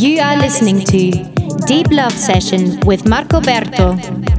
You are listening to Deep Love Session with Marco Berto.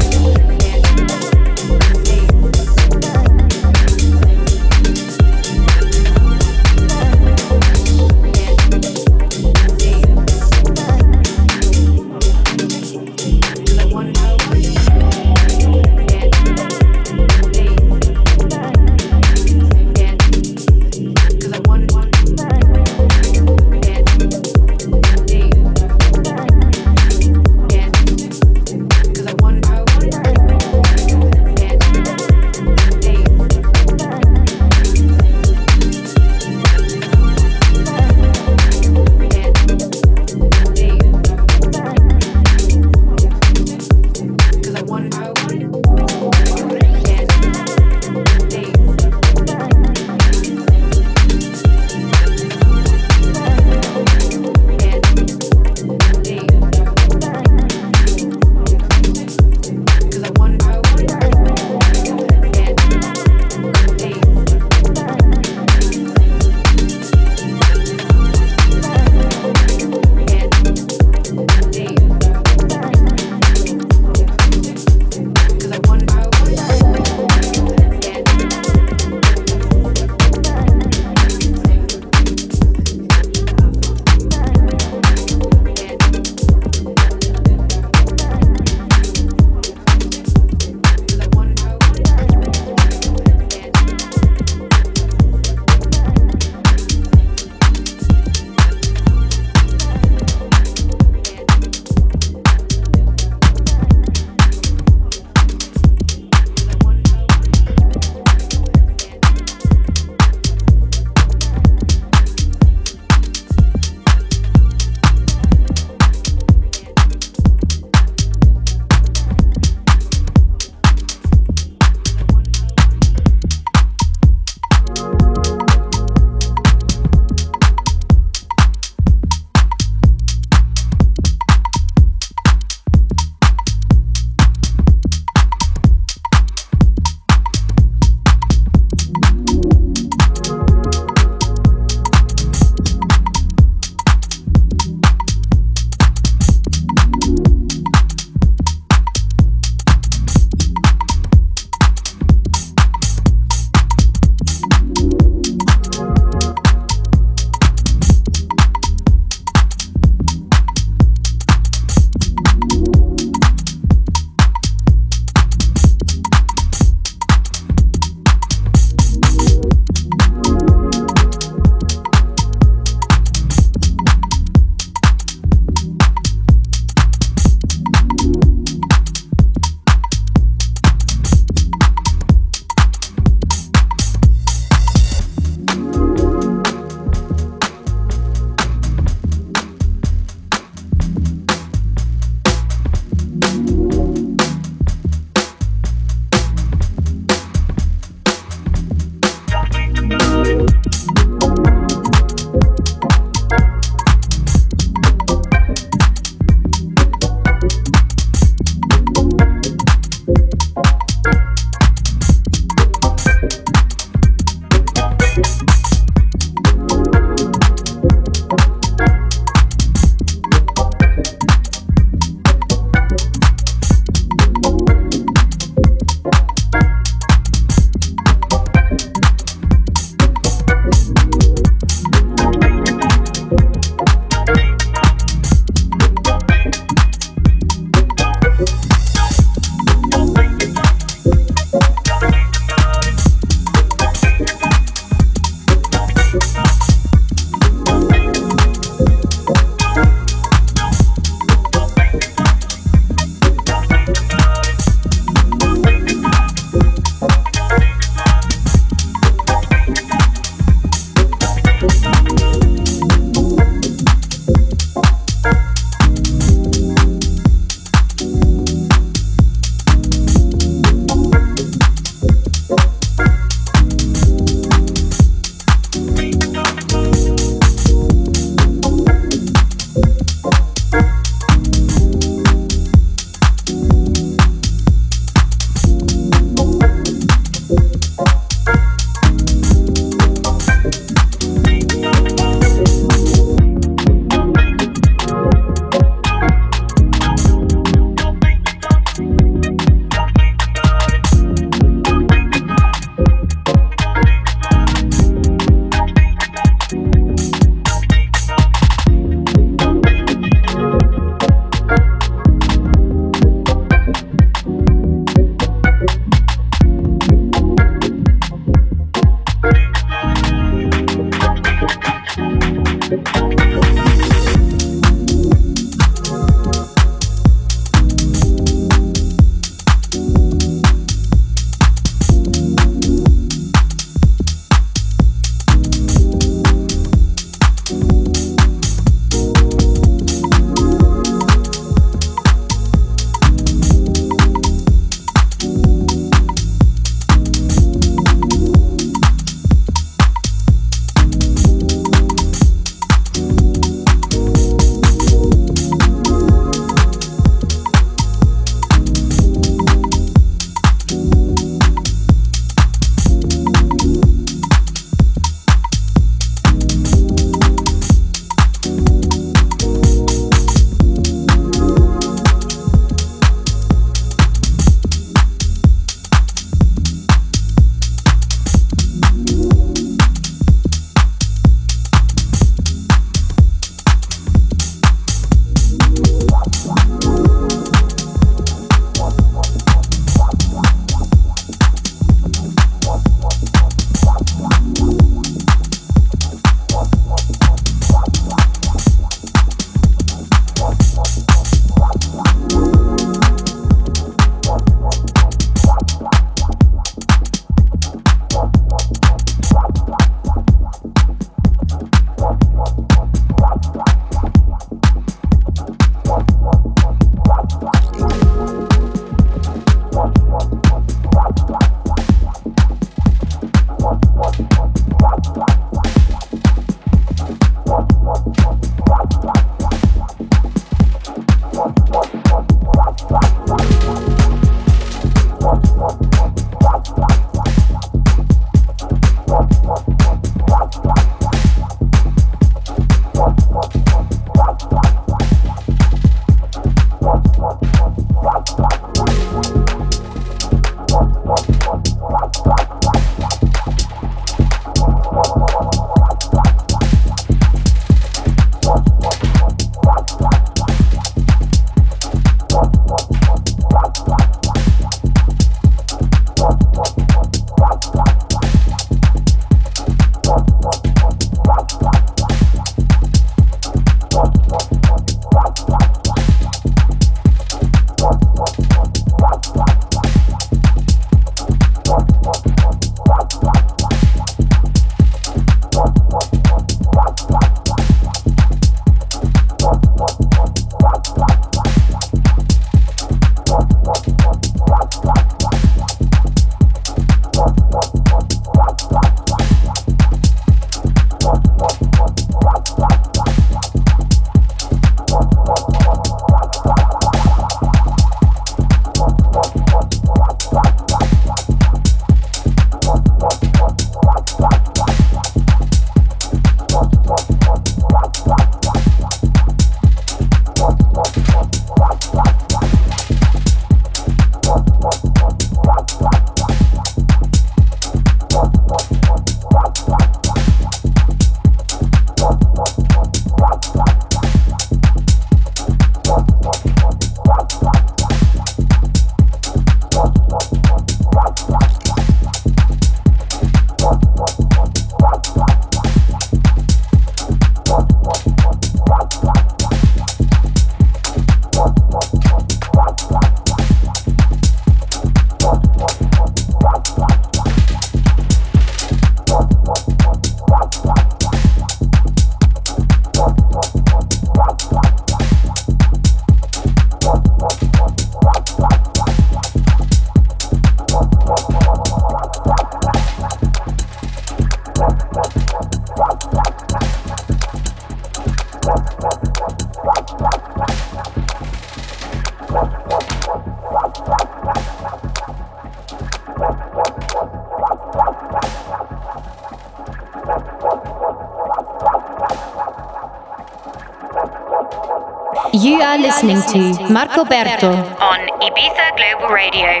Listening to Marco Berto on Ibiza Global Radio.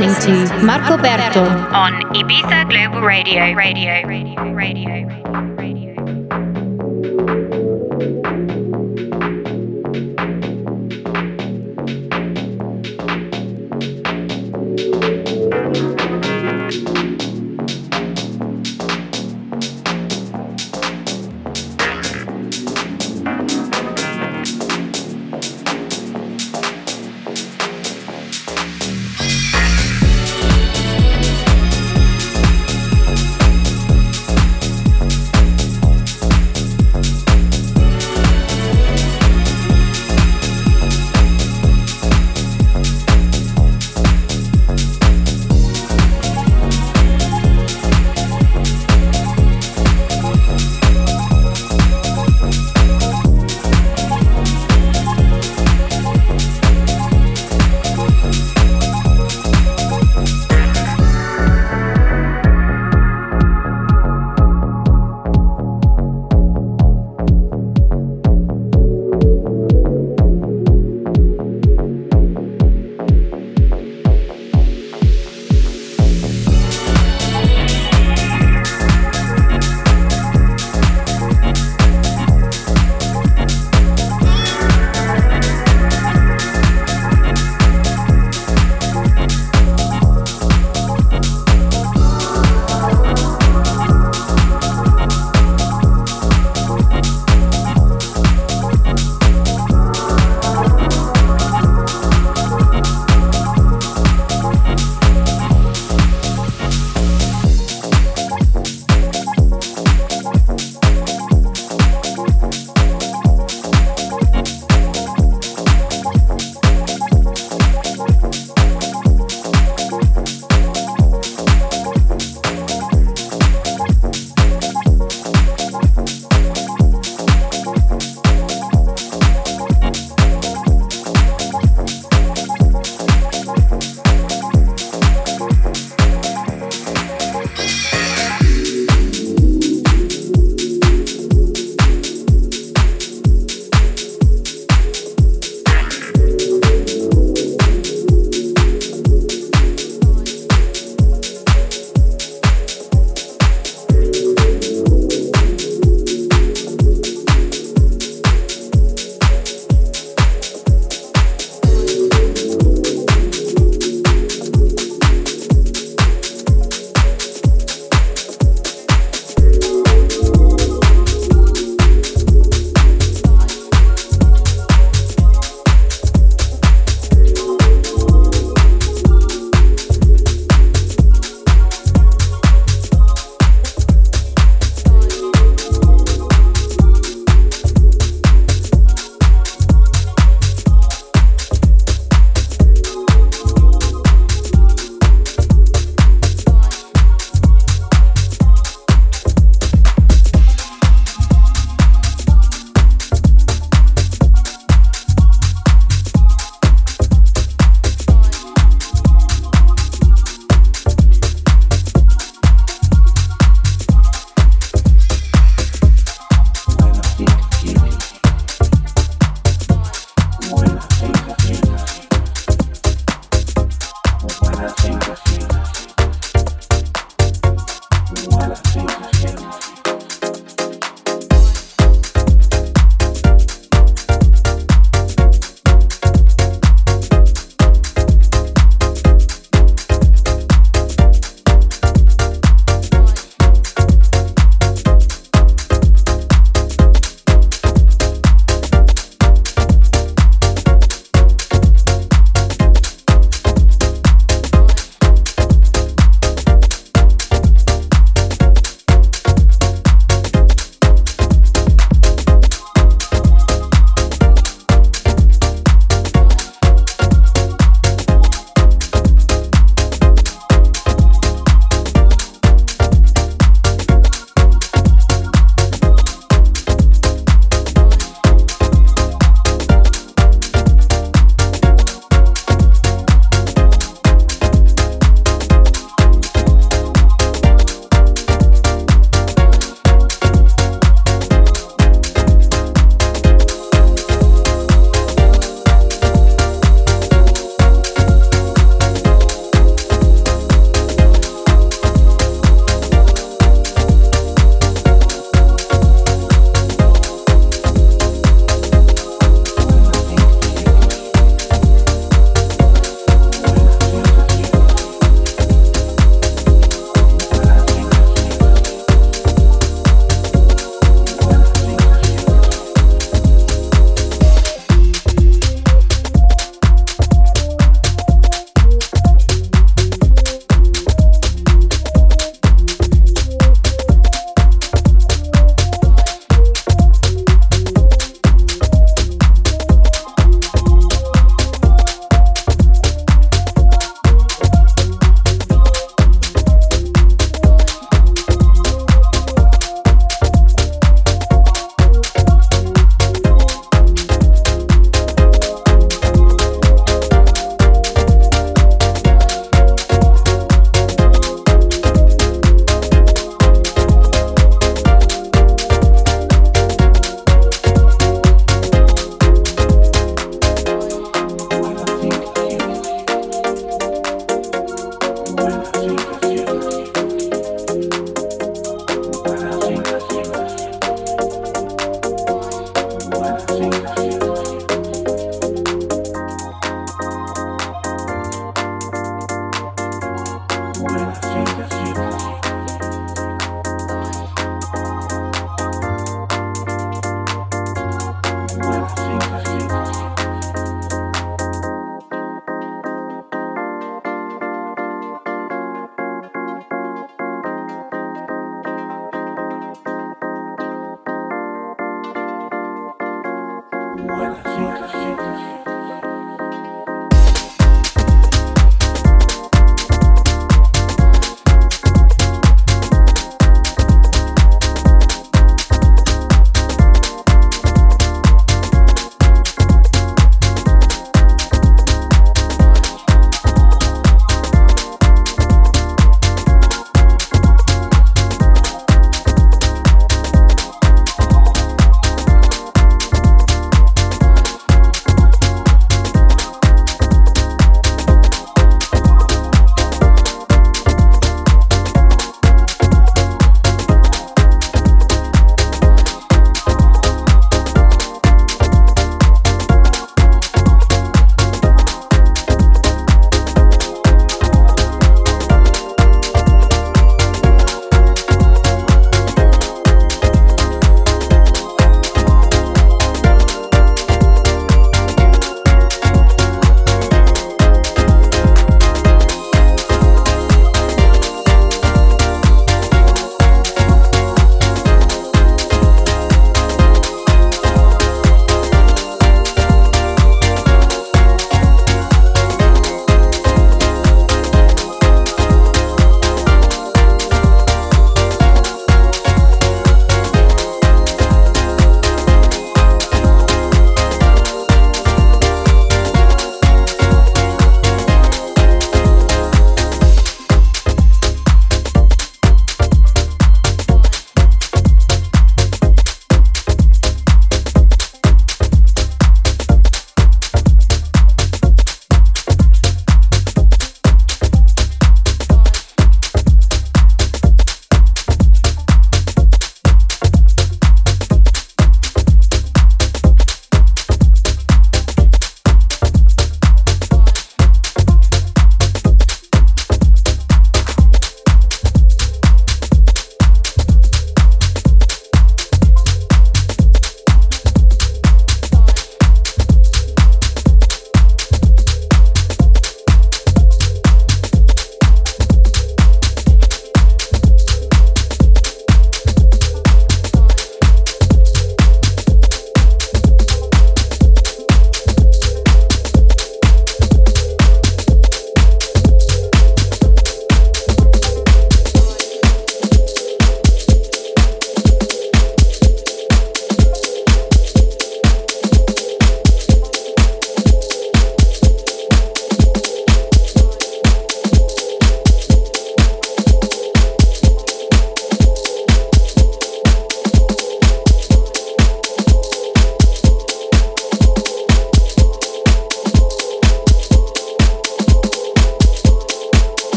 Listening to Marco Berto on Ibiza Global Radio. Radio.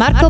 You are listening to Marco